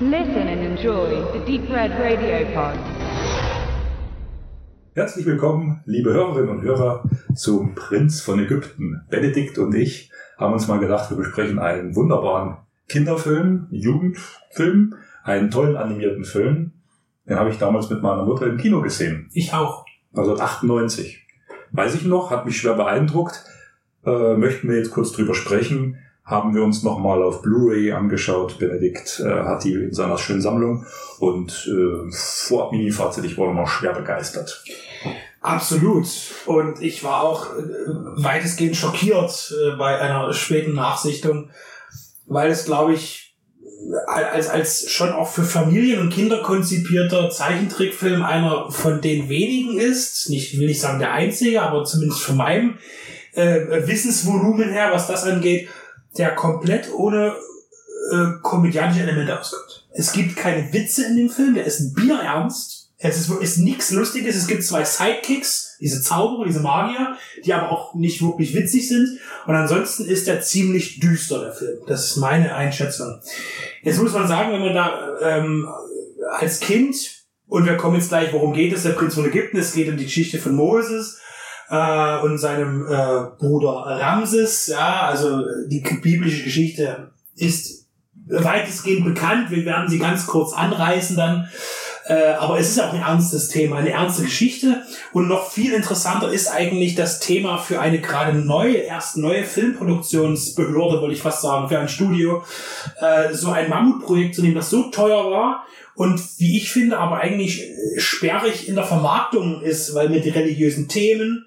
Listen and enjoy the Deep Red Radio Pod. Herzlich willkommen, liebe Hörerinnen und Hörer, zum Prinz von Ägypten. Benedikt und ich haben uns mal gedacht, wir besprechen einen wunderbaren Kinderfilm, Jugendfilm, einen tollen animierten Film. Den habe ich damals mit meiner Mutter im Kino gesehen. Ich auch. 1998. Weiß ich noch, hat mich schwer beeindruckt. Äh, möchten wir jetzt kurz drüber sprechen. Haben wir uns nochmal auf Blu-ray angeschaut. Benedikt äh, hat die in seiner schönen Sammlung. Und äh, vorab Mini-Fazit, ich war noch schwer begeistert. Absolut. Und ich war auch äh, weitestgehend schockiert äh, bei einer späten Nachsichtung, weil es, glaube ich, als, als schon auch für Familien und Kinder konzipierter Zeichentrickfilm einer von den wenigen ist. Nicht, will nicht sagen der einzige, aber zumindest von meinem äh, Wissensvolumen her, was das angeht, der komplett ohne äh, komödiantische Elemente auskommt. Es gibt keine Witze in dem Film, der ist bierernst es ist, ist nichts Lustiges. Es gibt zwei Sidekicks, diese Zauberer, diese Magier, die aber auch nicht wirklich witzig sind. Und ansonsten ist er ziemlich düster, der Film. Das ist meine Einschätzung. Jetzt muss man sagen, wenn man da ähm, als Kind, und wir kommen jetzt gleich, worum geht es, der Prinz von Ägypten, es geht um die Geschichte von Moses, äh, und seinem äh, Bruder Ramses. Ja, also die biblische Geschichte ist weitestgehend bekannt. Wir werden sie ganz kurz anreißen dann. Äh, aber es ist auch ein ernstes Thema, eine ernste Geschichte. Und noch viel interessanter ist eigentlich das Thema für eine gerade neue, erst neue Filmproduktionsbehörde, wollte ich fast sagen, für ein Studio, äh, so ein Mammutprojekt zu nehmen, das so teuer war und wie ich finde, aber eigentlich sperrig in der Vermarktung ist, weil die religiösen Themen,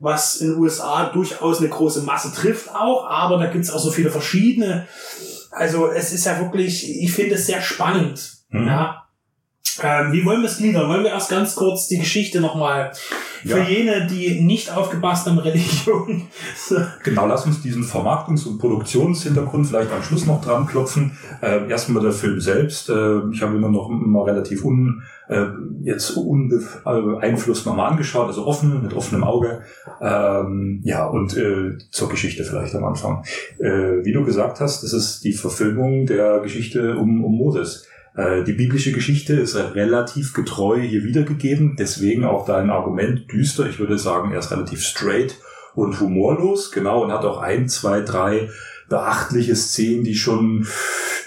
was in den USA durchaus eine große Masse trifft auch, aber da gibt es auch so viele verschiedene. Also es ist ja wirklich, ich finde es sehr spannend. Mhm. Ja, ähm, wie wollen wir es gliedern? Wollen wir erst ganz kurz die Geschichte nochmal für ja. jene, die nicht aufgepasst haben, Religion. genau, lass uns diesen Vermarktungs- und Produktionshintergrund vielleicht am Schluss noch dran klopfen. Äh, erstmal der Film selbst. Äh, ich habe immer noch immer relativ un, äh, jetzt unbeeinflusst nochmal angeschaut, also offen, mit offenem Auge. Ähm, ja, und äh, zur Geschichte vielleicht am Anfang. Äh, wie du gesagt hast, das ist die Verfilmung der Geschichte um, um Moses. Äh, die biblische Geschichte ist relativ getreu hier wiedergegeben, deswegen auch dein Argument düster. Ich würde sagen, er ist relativ straight und humorlos, genau, und hat auch ein, zwei, drei beachtliche Szenen, die schon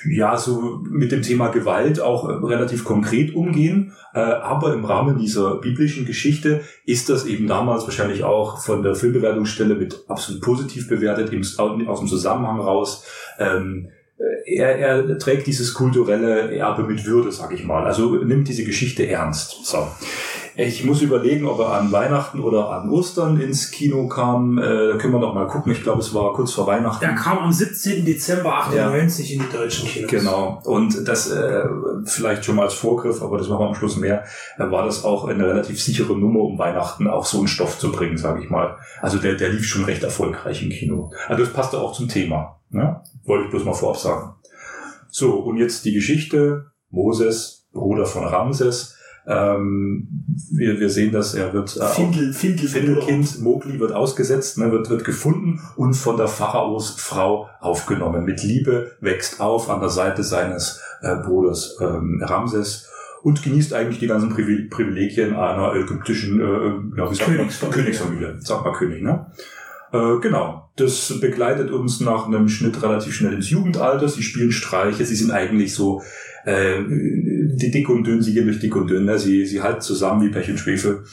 ja so mit dem Thema Gewalt auch relativ konkret umgehen. Äh, aber im Rahmen dieser biblischen Geschichte ist das eben damals wahrscheinlich auch von der Filmbewertungsstelle mit absolut positiv bewertet, aus dem Zusammenhang raus. Ähm, er, er trägt dieses kulturelle Erbe mit Würde, sag ich mal. Also nimmt diese Geschichte ernst. So. Ich muss überlegen, ob er an Weihnachten oder an Ostern ins Kino kam. Äh, da können wir noch mal gucken. Ich glaube, es war kurz vor Weihnachten. Er kam am 17. Dezember 98 ja. in die deutschen Kinos. Genau. Und das äh, vielleicht schon mal als Vorgriff, aber das machen wir am Schluss mehr, äh, war das auch eine relativ sichere Nummer, um Weihnachten auch so einen Stoff zu bringen, sage ich mal. Also der, der lief schon recht erfolgreich im Kino. Also das passte auch zum Thema. Ne? Wollte ich bloß mal vorab sagen. So, und jetzt die Geschichte. Moses, Bruder von Ramses, ähm, wir, wir sehen, dass er wird äh, Findel, Findel, Findelkind Mowgli wird ausgesetzt, ne, wird, wird gefunden und von der Pharaos Frau aufgenommen. Mit Liebe wächst auf an der Seite seines äh, Bruders ähm, Ramses und genießt eigentlich die ganzen Privilegien einer ägyptischen äh, ja, wie sagt Königsfamilie. Königsfamilie. Sag mal König, ne? Äh, genau. Das begleitet uns nach einem Schnitt relativ schnell ins Jugendalter. Sie spielen Streiche, sie sind eigentlich so äh, die Dick und Dünn, sie gehen durch Dick und Dünn, ne? sie, sie halten zusammen wie Pech und Schwefel.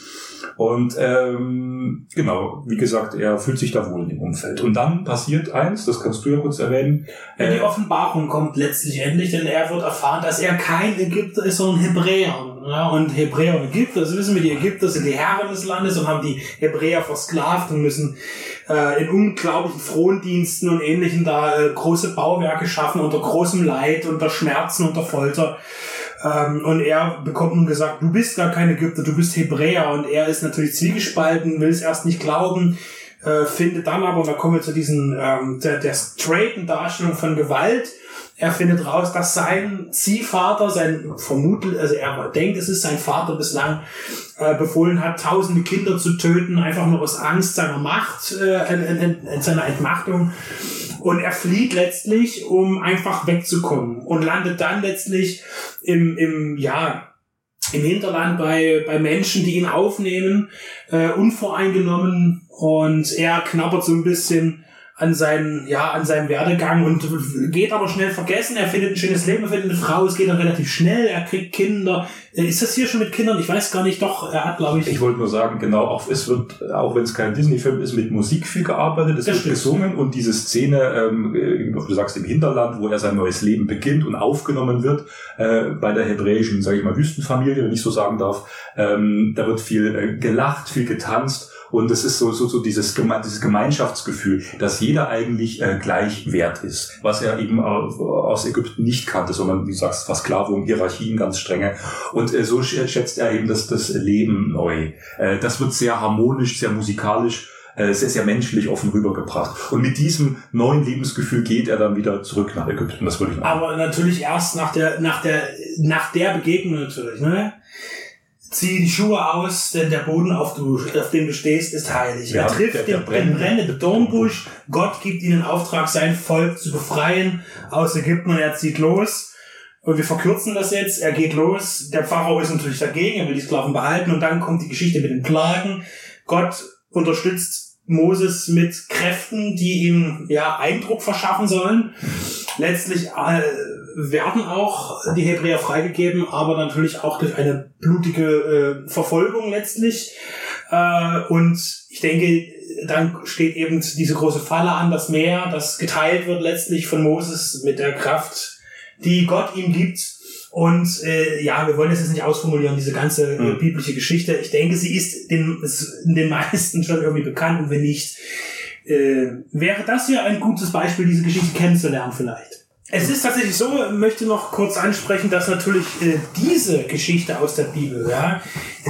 Und ähm, genau, wie gesagt, er fühlt sich da wohl in dem Umfeld. Und dann passiert eins, das kannst du ja kurz erwähnen. Äh, die Offenbarung kommt letztlich endlich, denn er wird erfahren, dass er kein Ägypter ist, sondern Hebräer. Ja, und Hebräer und Ägypter, das wissen wir, die Ägypter sind die Herren des Landes und haben die Hebräer versklavt und müssen äh, in unglaublichen Frondiensten und Ähnlichem da äh, große Bauwerke schaffen unter großem Leid, unter Schmerzen, unter Folter. Ähm, und er bekommt nun gesagt, du bist gar kein Ägypter, du bist Hebräer. Und er ist natürlich zwiegespalten, will es erst nicht glauben, äh, findet dann aber, und da kommen wir zu diesen, ähm, der, der straighten Darstellung von Gewalt, er findet raus, dass sein Ziehvater, sein vermutet, also er denkt, es ist sein Vater bislang, äh, befohlen hat, tausende Kinder zu töten, einfach nur aus Angst seiner Macht, äh, in, in, in seiner Entmachtung. Und er flieht letztlich, um einfach wegzukommen und landet dann letztlich im, im ja, im Hinterland bei, bei Menschen, die ihn aufnehmen, äh, unvoreingenommen und er knabbert so ein bisschen an seinen, ja, an seinem Werdegang und geht aber schnell vergessen. Er findet ein schönes Leben, er findet eine Frau, es geht dann relativ schnell, er kriegt Kinder. Äh, ist das hier schon mit Kindern? Ich weiß gar nicht, doch, er hat, glaube ich. Ich wollte nur sagen, genau, auch, es wird, auch wenn es kein Disney-Film ist, mit Musik viel gearbeitet, es Das wird stimmt. gesungen und diese Szene, ähm, äh, du sagst im Hinterland, wo er sein neues Leben beginnt und aufgenommen wird, äh, bei der hebräischen, sage ich mal, Wüstenfamilie, wenn ich so sagen darf, ähm, da wird viel äh, gelacht, viel getanzt und es ist so, so, so dieses, Geme dieses Gemeinschaftsgefühl, dass jeder eigentlich äh, gleich wert ist, was er eben aus, aus Ägypten nicht kannte, sondern, wie du sagst, Versklavung, Hierarchien ganz strenge. Und äh, so sch- schätzt er eben das, das Leben neu. Äh, das wird sehr harmonisch, sehr musikalisch, äh, sehr, sehr menschlich offen rübergebracht. Und mit diesem neuen Lebensgefühl geht er dann wieder zurück nach Ägypten. Das würde ich machen. Aber natürlich erst nach der, nach der, nach der Begegnung natürlich, ne? Zieh die Schuhe aus, denn der Boden, auf, du, auf dem du stehst, ist heilig. Ja, er trifft der- der den, den brennende brennenden Dornbusch. Gott gibt ihnen Auftrag, sein Volk zu befreien aus Ägypten und er zieht los. Und wir verkürzen das jetzt. Er geht los. Der Pharao ist natürlich dagegen. Er will die Sklaven behalten. Und dann kommt die Geschichte mit den Plagen. Gott unterstützt Moses mit Kräften, die ihm ja Eindruck verschaffen sollen. Letztlich äh, werden auch die Hebräer freigegeben, aber natürlich auch durch eine blutige äh, Verfolgung letztlich. Äh, und ich denke, dann steht eben diese große Falle an, das Meer, das geteilt wird letztlich von Moses mit der Kraft, die Gott ihm gibt. Und äh, ja, wir wollen das jetzt nicht ausformulieren, diese ganze äh, Mhm. biblische Geschichte. Ich denke, sie ist den, ist den meisten schon irgendwie bekannt und wenn nicht, äh, wäre das hier ein gutes Beispiel, diese Geschichte kennenzulernen vielleicht. Es ist tatsächlich so, möchte noch kurz ansprechen, dass natürlich äh, diese Geschichte aus der Bibel ja,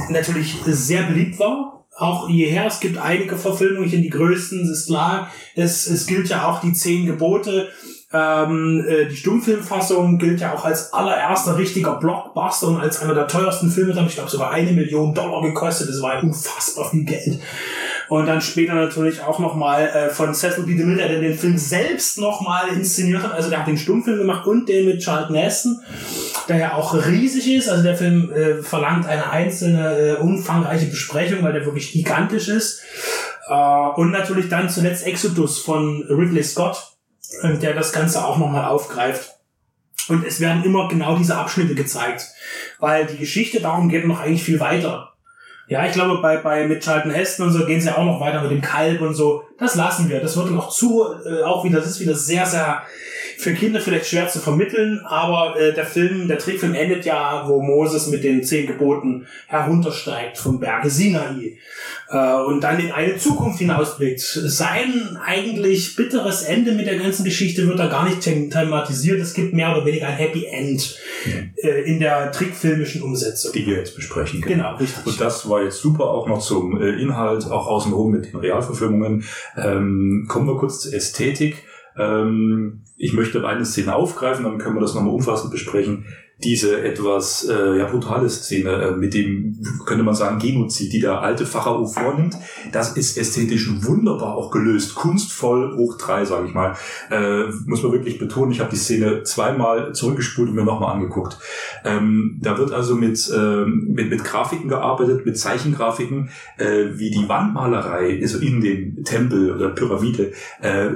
natürlich sehr beliebt war. Auch hierher, es gibt einige Verfilmungen, die größten, es ist klar. Es, es gilt ja auch die zehn Gebote. Ähm, äh, die Stummfilmfassung gilt ja auch als allererster richtiger Blockbuster und als einer der teuersten Filme. Ich glaube sogar eine Million Dollar gekostet. Das war unfassbar viel Geld. Und dann später natürlich auch nochmal äh, von Cecil B. DeMille, der den Film selbst nochmal inszeniert hat. Also der hat den Stummfilm gemacht und den mit Charlton Heston, der ja auch riesig ist. Also der Film äh, verlangt eine einzelne, äh, umfangreiche Besprechung, weil der wirklich gigantisch ist. Äh, und natürlich dann zuletzt Exodus von Ridley Scott, äh, der das Ganze auch nochmal aufgreift. Und es werden immer genau diese Abschnitte gezeigt, weil die Geschichte darum geht noch eigentlich viel weiter. Ja, ich glaube, bei, bei mit Charlton Heston und so gehen sie auch noch weiter mit dem Kalb und so. Das lassen wir. Das wird noch zu, äh, auch wieder, das ist wieder sehr, sehr für Kinder vielleicht schwer zu vermitteln, aber äh, der Film, der Trickfilm endet ja, wo Moses mit den zehn Geboten heruntersteigt vom Berge Sinai äh, und dann in eine Zukunft hinausblickt. Sein eigentlich bitteres Ende mit der ganzen Geschichte wird da gar nicht them- thematisiert. Es gibt mehr oder weniger ein Happy End äh, in der trickfilmischen Umsetzung. die wir jetzt besprechen. Genau, richtig. Und das war jetzt super auch noch zum äh, Inhalt, auch außenrum mit den Realverfilmungen. Ähm, kommen wir kurz zur Ästhetik. Ähm, ich möchte eine Szene aufgreifen, dann können wir das nochmal umfassend besprechen. Diese etwas äh, ja, brutale Szene äh, mit dem, könnte man sagen, Genozid, die der alte Pharao vornimmt, das ist ästhetisch wunderbar auch gelöst. Kunstvoll hoch drei, sage ich mal. Äh, muss man wirklich betonen, ich habe die Szene zweimal zurückgespult und mir nochmal angeguckt. Ähm, da wird also mit, ähm, mit, mit Grafiken gearbeitet, mit Zeichengrafiken, äh, wie die Wandmalerei, also in dem Tempel oder Pyramide, äh,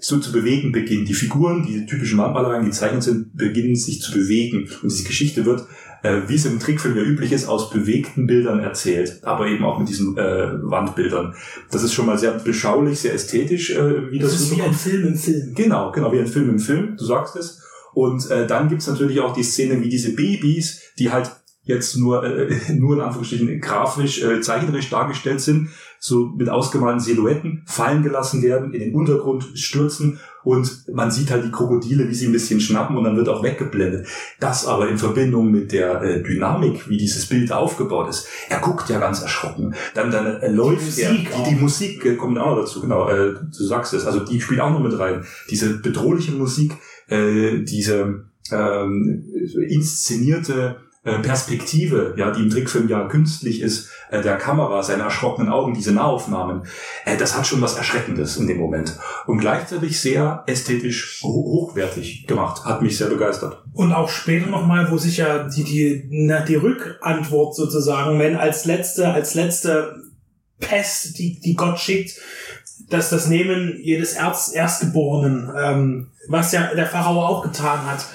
so zu bewegen beginnt. Die Figuren, die typischen Wandmalereien, die zeichnet sind, beginnen sich zu bewegen. Und diese Geschichte wird, äh, wie es im Trickfilm ja üblich ist, aus bewegten Bildern erzählt, aber eben auch mit diesen äh, Wandbildern. Das ist schon mal sehr beschaulich, sehr ästhetisch, äh, wie das, Das ist wie ein. Film im Film. Genau, genau, wie ein Film im Film, du sagst es. Und äh, dann gibt's natürlich auch die Szene, wie diese Babys, die halt jetzt nur, äh, nur in Anführungsstrichen grafisch, äh, zeichnerisch dargestellt sind, so mit ausgemalten Silhouetten fallen gelassen werden, in den Untergrund stürzen und man sieht halt die Krokodile, wie sie ein bisschen schnappen und dann wird auch weggeblendet. Das aber in Verbindung mit der äh, Dynamik, wie dieses Bild aufgebaut ist. Er guckt ja ganz erschrocken. Dann, dann äh, läuft Musik er, die, die Musik äh, kommt auch noch dazu, genau, äh, du sagst es, also die spielt auch noch mit rein. Diese bedrohliche Musik, äh, diese ähm, inszenierte Perspektive, ja, die im Trickfilm ja künstlich ist, äh, der Kamera, seine erschrockenen Augen, diese Nahaufnahmen, äh, das hat schon was Erschreckendes in dem Moment. Und gleichzeitig sehr ästhetisch hochwertig gemacht. Hat mich sehr begeistert. Und auch später nochmal, wo sich ja die, die, na, die Rückantwort sozusagen, wenn als letzte, als letzte Pest, die, die Gott schickt, dass das Nehmen jedes Erz, Erstgeborenen, ähm, was ja der Pharao auch getan hat,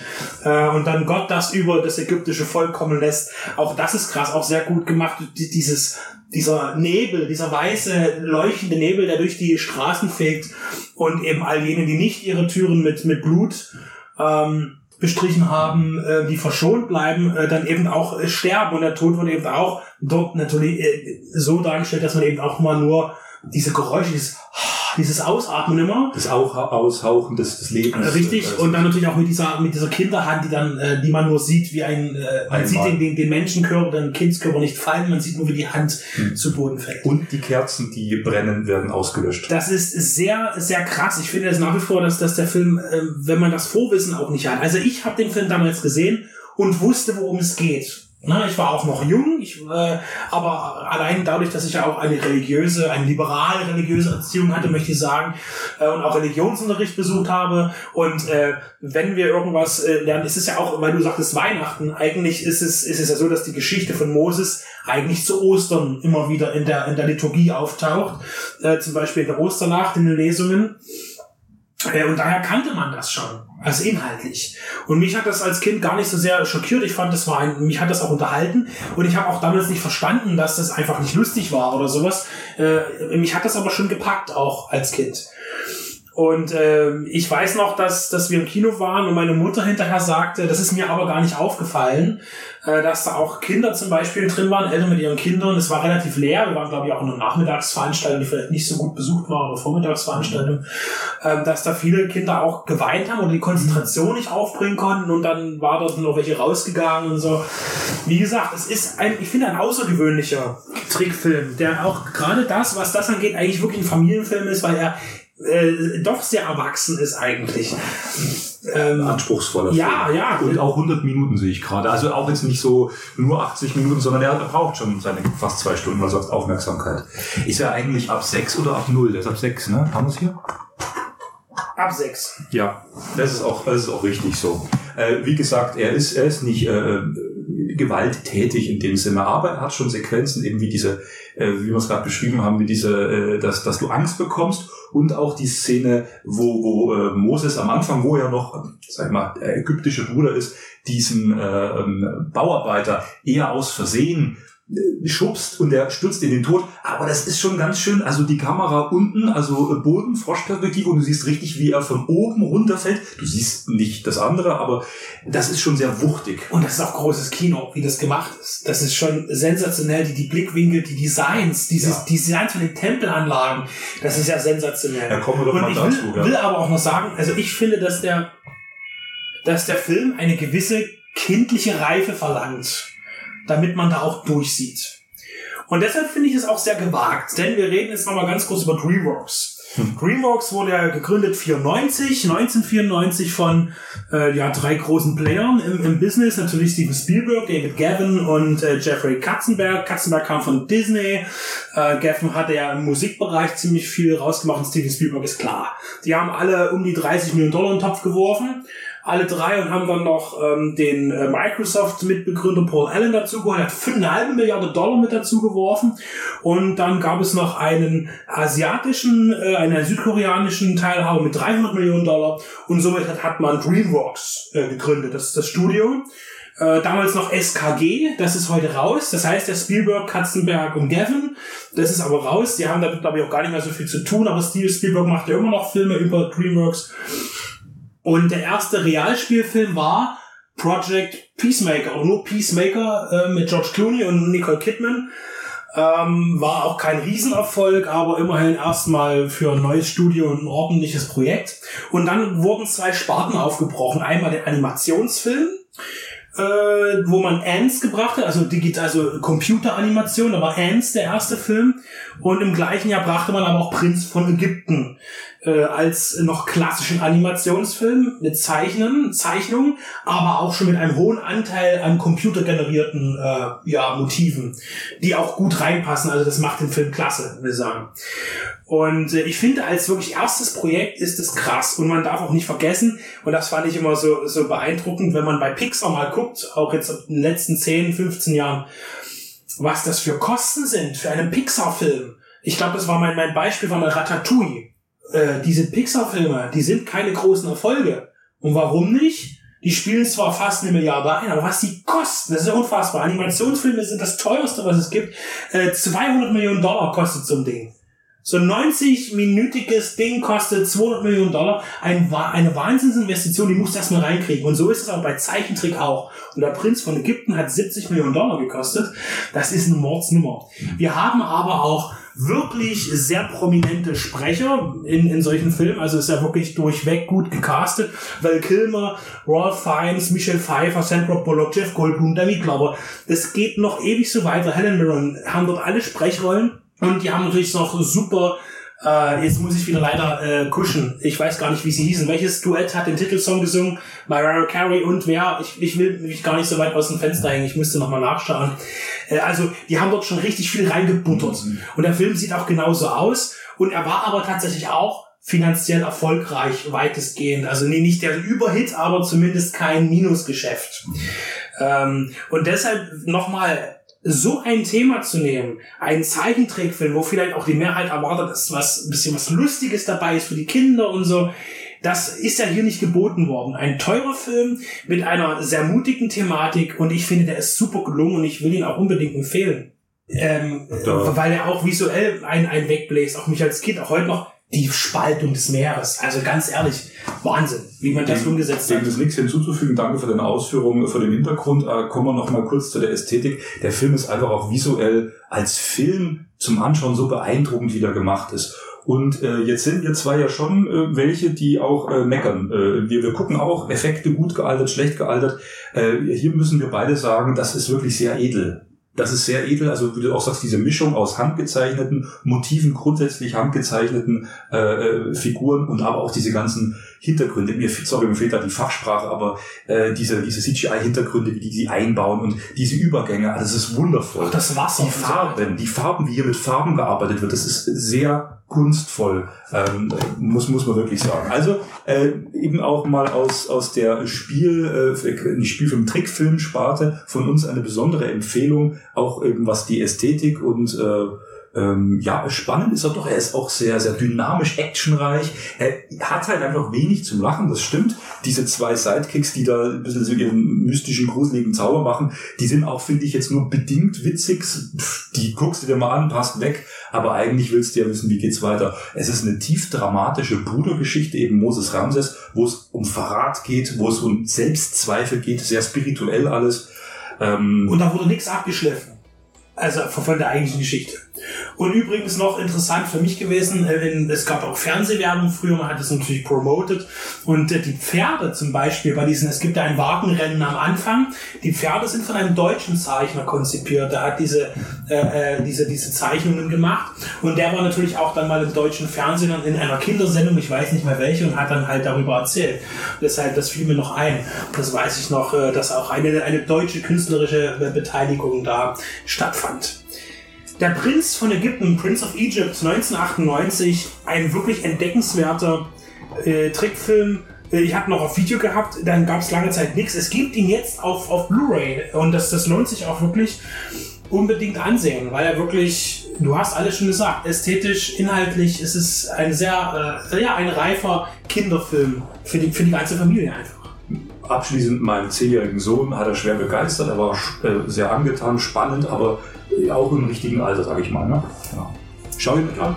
äh, und dann Gott das über das ägyptische Volk kommen lässt, auch das ist krass, auch sehr gut gemacht, dieses, dieser Nebel, dieser weiße, leuchtende Nebel, der durch die Straßen fegt und eben all jene, die nicht ihre Türen mit, mit Blut ähm, bestrichen haben, äh, die verschont bleiben, äh, dann eben auch äh, sterben. Und der Tod wird eben auch dort natürlich äh, so dargestellt, dass man eben auch mal nur diese Geräusche, dieses, dieses Ausatmen immer. Das auch Aushauchen des, des Lebens. Richtig, also und dann natürlich auch mit dieser, mit dieser Kinderhand, die dann, äh, die man nur sieht, wie ein, äh, man sieht den, den, den Menschenkörper, den Kindskörper nicht fallen, man sieht nur, wie die Hand hm. zu Boden fällt. Und die Kerzen, die brennen, werden ausgelöscht. Das ist sehr, sehr krass. Ich finde das nach wie vor, dass, dass der Film, äh, wenn man das Vorwissen auch nicht hat. Also ich habe den Film damals gesehen und wusste, worum es geht. Na, ich war auch noch jung, ich, äh, aber allein dadurch, dass ich ja auch eine religiöse, eine liberale religiöse Erziehung hatte, möchte ich sagen, äh, und auch Religionsunterricht besucht habe. Und äh, wenn wir irgendwas äh, lernen, ist es ja auch, weil du sagtest Weihnachten, eigentlich ist es, ist es ja so, dass die Geschichte von Moses eigentlich zu Ostern immer wieder in der, in der Liturgie auftaucht. Äh, zum Beispiel in der Osternacht in den Lesungen. Äh, und daher kannte man das schon, also inhaltlich. Und mich hat das als Kind gar nicht so sehr schockiert. Ich fand, das war ein, mich hat das auch unterhalten. Und ich habe auch damals nicht verstanden, dass das einfach nicht lustig war oder sowas. Äh, mich hat das aber schon gepackt, auch als Kind. Und äh, ich weiß noch, dass, dass wir im Kino waren und meine Mutter hinterher sagte, das ist mir aber gar nicht aufgefallen, äh, dass da auch Kinder zum Beispiel drin waren, Eltern mit ihren Kindern. Es war relativ leer. Wir waren, glaube ich, auch in einer Nachmittagsveranstaltung, die vielleicht nicht so gut besucht war, oder Vormittagsveranstaltung, äh, dass da viele Kinder auch geweint haben oder die Konzentration nicht aufbringen konnten und dann war dort noch welche rausgegangen und so. Wie gesagt, es ist ein, ich finde, ein außergewöhnlicher Trickfilm, der auch gerade das, was das angeht, eigentlich wirklich ein Familienfilm ist, weil er äh, doch sehr erwachsen ist eigentlich. Ähm, Anspruchsvoller Ja, Film. ja. Und auch 100 Minuten sehe ich gerade. Also auch jetzt nicht so nur 80 Minuten, sondern er braucht schon seine fast zwei Stunden, weil sonst Aufmerksamkeit. Ist er eigentlich ab 6 oder ab 0? Der ist ab 6, ne? Haben wir es hier? Ab 6. Ja, das ist auch, das ist auch richtig so. Äh, wie gesagt, er ist, er ist nicht äh, gewalttätig in dem Sinne, aber er hat schon Sequenzen, eben wie diese, äh, wie wir es gerade beschrieben haben, wie diese, äh, dass, dass du Angst bekommst und auch die Szene, wo, wo äh, Moses am Anfang, wo er noch, sag ich mal, der ägyptische Bruder ist, diesen äh, ähm, Bauarbeiter eher aus Versehen schubst und der stürzt in den Tod. Aber das ist schon ganz schön, also die Kamera unten, also Boden, Froschperspektive und du siehst richtig, wie er von oben runterfällt. Du siehst nicht das andere, aber das ist schon sehr wuchtig. Und das ist auch großes Kino, wie das gemacht ist. Das ist schon sensationell, die, die Blickwinkel, die Designs, dieses ja. Designs von den Tempelanlagen, das ist ja sensationell. Ja, kommen wir doch und mal ich dazu. Will, ja. will aber auch noch sagen, also ich finde, dass der, dass der Film eine gewisse kindliche Reife verlangt damit man da auch durchsieht. Und deshalb finde ich es auch sehr gewagt, denn wir reden jetzt nochmal ganz kurz über DreamWorks. Hm. DreamWorks wurde ja gegründet 94, 1994 von äh, ja drei großen Playern im, im Business, natürlich Steven Spielberg, David Gavin und äh, Jeffrey Katzenberg. Katzenberg kam von Disney. Äh, Gavin hatte ja im Musikbereich ziemlich viel rausgemacht und Steven Spielberg ist klar. Die haben alle um die 30 Millionen Dollar in den Topf geworfen alle drei und haben dann noch ähm, den äh, Microsoft-Mitbegründer Paul Allen dazu geholt, hat 5,5 Milliarden Dollar mit dazu geworfen und dann gab es noch einen asiatischen, äh, einen südkoreanischen Teilhaber mit 300 Millionen Dollar und somit hat, hat man DreamWorks äh, gegründet, das ist das Studio. Äh, damals noch SKG, das ist heute raus. Das heißt, der Spielberg, Katzenberg und Gavin, das ist aber raus. Die haben damit, glaube ich, auch gar nicht mehr so viel zu tun, aber Steve Spielberg macht ja immer noch Filme über DreamWorks. Und der erste Realspielfilm war Project Peacemaker, oder nur Peacemaker äh, mit George Clooney und Nicole Kidman. Ähm, war auch kein Riesenerfolg, aber immerhin erstmal für ein neues Studio ein ordentliches Projekt. Und dann wurden zwei Sparten aufgebrochen. Einmal der Animationsfilm, äh, wo man Ants gebracht hat, also digital, also Computeranimation, da war Ants der erste Film. Und im gleichen Jahr brachte man aber auch Prinz von Ägypten äh, als noch klassischen Animationsfilm mit Zeichnen, Zeichnungen, aber auch schon mit einem hohen Anteil an computergenerierten äh, ja, Motiven, die auch gut reinpassen. Also das macht den Film klasse, will ich sagen. Und äh, ich finde, als wirklich erstes Projekt ist es krass. Und man darf auch nicht vergessen, und das fand ich immer so, so beeindruckend, wenn man bei Pixar mal guckt, auch jetzt in den letzten 10, 15 Jahren, was das für Kosten sind für einen Pixar-Film. Ich glaube, das war mein, mein Beispiel, war mal Ratatouille. Äh, diese Pixar-Filme, die sind keine großen Erfolge. Und warum nicht? Die spielen zwar fast eine Milliarde ein, aber was die kosten, das ist ja unfassbar. Animationsfilme sind das teuerste, was es gibt. Äh, 200 Millionen Dollar kostet so ein Ding. So ein 90-minütiges Ding kostet 200 Millionen Dollar. Ein, eine Wahnsinnsinvestition, die musst du erstmal reinkriegen. Und so ist es auch bei Zeichentrick auch. Und der Prinz von Ägypten hat 70 Millionen Dollar gekostet. Das ist eine Mordsnummer. Wir haben aber auch wirklich sehr prominente Sprecher in, in solchen Filmen. Also ist ja wirklich durchweg gut gecastet. Val Kilmer, Ralph Fiennes, Michelle Pfeiffer, Sandra Bullock, Jeff Goldblum, David Glover. Das geht noch ewig so weiter. Helen Mirren haben dort alle Sprechrollen. Und die haben natürlich noch super, äh, jetzt muss ich wieder leider äh, kuschen. Ich weiß gar nicht, wie sie hießen. Welches Duett hat den Titelsong gesungen? Mariah Carey und wer? Ich, ich will mich gar nicht so weit aus dem Fenster hängen. Ich müsste nochmal nachschauen. Äh, also, die haben dort schon richtig viel reingebuttert. Mhm. Und der Film sieht auch genauso aus. Und er war aber tatsächlich auch finanziell erfolgreich, weitestgehend. Also nee, nicht der Überhit, aber zumindest kein Minusgeschäft. Mhm. Ähm, und deshalb nochmal so ein Thema zu nehmen, einen Zeichentrickfilm, wo vielleicht auch die Mehrheit erwartet, dass was ein bisschen was Lustiges dabei ist für die Kinder und so, das ist ja hier nicht geboten worden. Ein teurer Film mit einer sehr mutigen Thematik und ich finde, der ist super gelungen und ich will ihn auch unbedingt empfehlen. Ähm, weil er auch visuell ein, ein wegbläst, auch mich als Kind, auch heute noch die Spaltung des Meeres. Also ganz ehrlich, Wahnsinn, wie man das dem, umgesetzt hat. Dem ist nichts hinzuzufügen. Danke für deine Ausführungen, für den Hintergrund. Äh, kommen wir noch mal kurz zu der Ästhetik. Der Film ist einfach auch visuell als Film zum Anschauen so beeindruckend, wie der gemacht ist. Und äh, jetzt sind wir zwei ja schon äh, welche, die auch äh, meckern. Äh, wir, wir gucken auch Effekte gut gealtert, schlecht gealtert. Äh, hier müssen wir beide sagen, das ist wirklich sehr edel das ist sehr edel, also wie du auch sagst, diese Mischung aus handgezeichneten Motiven, grundsätzlich handgezeichneten äh, äh, Figuren und aber auch diese ganzen Hintergründe. Mir, sorry, mir fehlt da die Fachsprache, aber äh, diese, diese CGI-Hintergründe, wie die sie einbauen und diese Übergänge, also das ist wundervoll. Ach, das Wasser. Die Farben, die Farben, wie hier mit Farben gearbeitet wird, das ist sehr kunstvoll, ähm, muss, muss man wirklich sagen. Also äh, eben auch mal aus, aus der Spiel, äh, die Spielfilm-Trickfilm-Sparte von uns eine besondere Empfehlung, auch eben was die Ästhetik und äh, ähm, ja, spannend ist er doch. Er ist auch sehr, sehr dynamisch, actionreich. Er hat halt einfach wenig zum Lachen, das stimmt. Diese zwei Sidekicks, die da ein bisschen so ihren mystischen, gruseligen Zauber machen, die sind auch, finde ich, jetzt nur bedingt witzig. Die guckst du dir mal an, passt weg. Aber eigentlich willst du ja wissen, wie geht's weiter. Es ist eine tief dramatische Brudergeschichte, eben Moses Ramses, wo es um Verrat geht, wo es um Selbstzweifel geht, sehr spirituell alles. Ähm Und da wurde nichts abgeschliffen. Also von der eigentlichen Geschichte. Und übrigens noch interessant für mich gewesen, äh, es gab auch Fernsehwerbung früher, man hat es natürlich promoted. Und äh, die Pferde zum Beispiel bei diesen, es gibt ja ein Wagenrennen am Anfang, die Pferde sind von einem deutschen Zeichner konzipiert. Der hat diese, äh, äh, diese, diese Zeichnungen gemacht. Und der war natürlich auch dann mal im deutschen Fernsehen in einer Kindersendung, ich weiß nicht mehr welche, und hat dann halt darüber erzählt. Deshalb, das fiel mir noch ein. Das weiß ich noch, dass auch eine, eine deutsche künstlerische Beteiligung da stattfand. Der Prinz von Ägypten, Prince of Egypt, 1998, ein wirklich entdeckenswerter äh, Trickfilm. Äh, ich habe noch auf Video gehabt, dann gab es lange Zeit nichts. Es gibt ihn jetzt auf, auf Blu-ray und das, das lohnt sich auch wirklich unbedingt ansehen, weil er wirklich, du hast alles schon gesagt, ästhetisch, inhaltlich ist es ein sehr, äh, ja, ein reifer Kinderfilm für die, für die ganze Familie einfach. Abschließend meinen zehnjährigen Sohn hat er schwer begeistert, er war äh, sehr angetan, spannend, aber auch im richtigen Alter, sage ich mal. Ne? Ja. Schau ihn an.